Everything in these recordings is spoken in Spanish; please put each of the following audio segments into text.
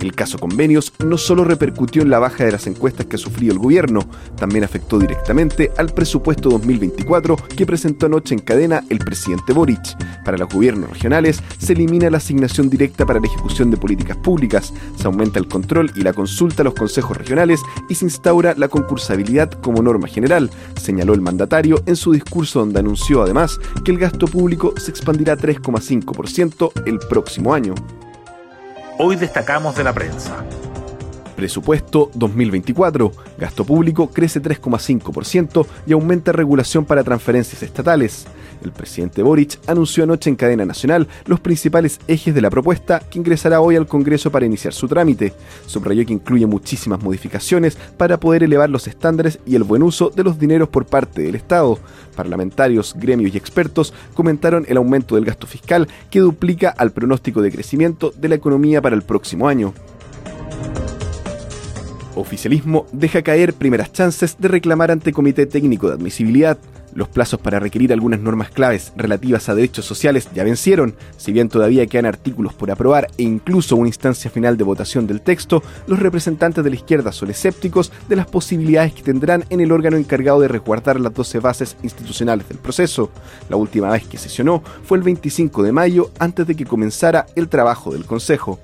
El caso convenios no solo repercutió en la baja de las encuestas que ha sufrido el gobierno, también afectó directamente al presupuesto 2024 que presentó anoche en cadena el presidente Boric. Para los gobiernos regionales se elimina la asignación directa para la ejecución de políticas públicas, se aumenta el control y la consulta a los consejos regionales y se instaura la concursabilidad como norma general, señaló el mandatario en su discurso donde anunció además que el gasto público se expandirá 3,5% el próximo año. Hoy destacamos de la prensa. Presupuesto 2024. Gasto público crece 3,5% y aumenta regulación para transferencias estatales. El presidente Boric anunció anoche en cadena nacional los principales ejes de la propuesta que ingresará hoy al Congreso para iniciar su trámite. Subrayó que incluye muchísimas modificaciones para poder elevar los estándares y el buen uso de los dineros por parte del Estado. Parlamentarios, gremios y expertos comentaron el aumento del gasto fiscal que duplica al pronóstico de crecimiento de la economía para el próximo año. Oficialismo deja caer primeras chances de reclamar ante Comité Técnico de Admisibilidad. Los plazos para requerir algunas normas claves relativas a derechos sociales ya vencieron, si bien todavía quedan artículos por aprobar e incluso una instancia final de votación del texto, los representantes de la izquierda son escépticos de las posibilidades que tendrán en el órgano encargado de resguardar las 12 bases institucionales del proceso. La última vez que sesionó fue el 25 de mayo antes de que comenzara el trabajo del Consejo.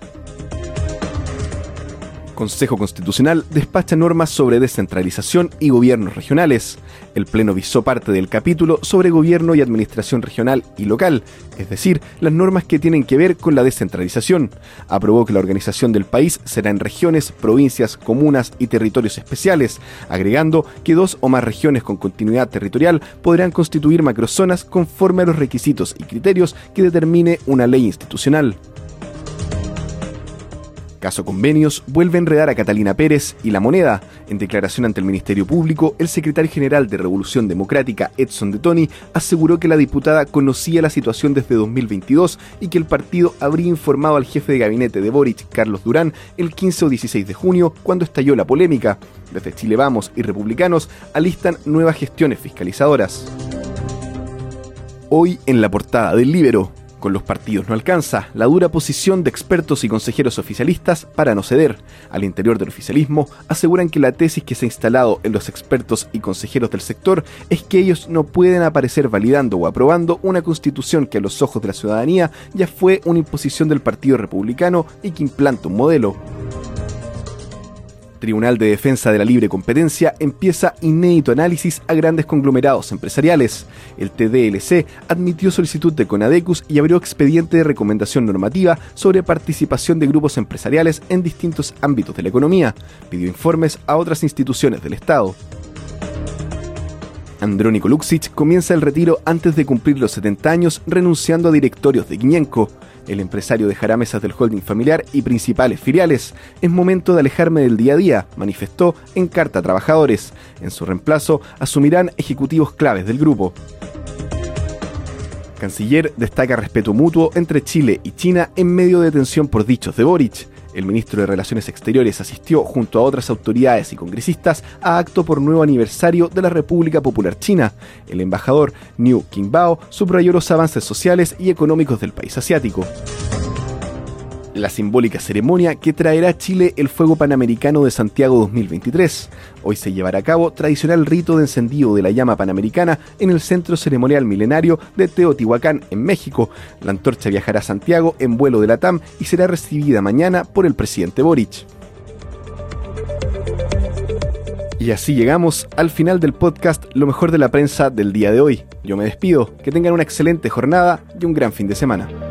Consejo Constitucional despacha normas sobre descentralización y gobiernos regionales. El Pleno visó parte del capítulo sobre gobierno y administración regional y local, es decir, las normas que tienen que ver con la descentralización. Aprobó que la organización del país será en regiones, provincias, comunas y territorios especiales, agregando que dos o más regiones con continuidad territorial podrán constituir macrozonas conforme a los requisitos y criterios que determine una ley institucional. Caso Convenios vuelve a enredar a Catalina Pérez y La Moneda. En declaración ante el Ministerio Público, el secretario general de Revolución Democrática, Edson de Toni, aseguró que la diputada conocía la situación desde 2022 y que el partido habría informado al jefe de gabinete de Boric, Carlos Durán, el 15 o 16 de junio, cuando estalló la polémica. Desde Chile Vamos y Republicanos alistan nuevas gestiones fiscalizadoras. Hoy en la portada del Libero, con los partidos no alcanza la dura posición de expertos y consejeros oficialistas para no ceder. Al interior del oficialismo aseguran que la tesis que se ha instalado en los expertos y consejeros del sector es que ellos no pueden aparecer validando o aprobando una constitución que a los ojos de la ciudadanía ya fue una imposición del Partido Republicano y que implanta un modelo. Tribunal de Defensa de la Libre Competencia empieza inédito análisis a grandes conglomerados empresariales. El TDLC admitió solicitud de Conadecus y abrió expediente de recomendación normativa sobre participación de grupos empresariales en distintos ámbitos de la economía. Pidió informes a otras instituciones del Estado. Andrónico Luxic comienza el retiro antes de cumplir los 70 años renunciando a directorios de Guiñenco. El empresario dejará mesas del holding familiar y principales filiales. Es momento de alejarme del día a día, manifestó en carta a trabajadores. En su reemplazo asumirán ejecutivos claves del grupo. Canciller destaca respeto mutuo entre Chile y China en medio de tensión por dichos de Boric. El ministro de Relaciones Exteriores asistió junto a otras autoridades y congresistas a acto por nuevo aniversario de la República Popular China. El embajador Niu Qingbao subrayó los avances sociales y económicos del país asiático la simbólica ceremonia que traerá a Chile el Fuego Panamericano de Santiago 2023. Hoy se llevará a cabo tradicional rito de encendido de la llama panamericana en el Centro Ceremonial Milenario de Teotihuacán, en México. La antorcha viajará a Santiago en vuelo de la TAM y será recibida mañana por el presidente Boric. Y así llegamos al final del podcast Lo mejor de la prensa del día de hoy. Yo me despido, que tengan una excelente jornada y un gran fin de semana.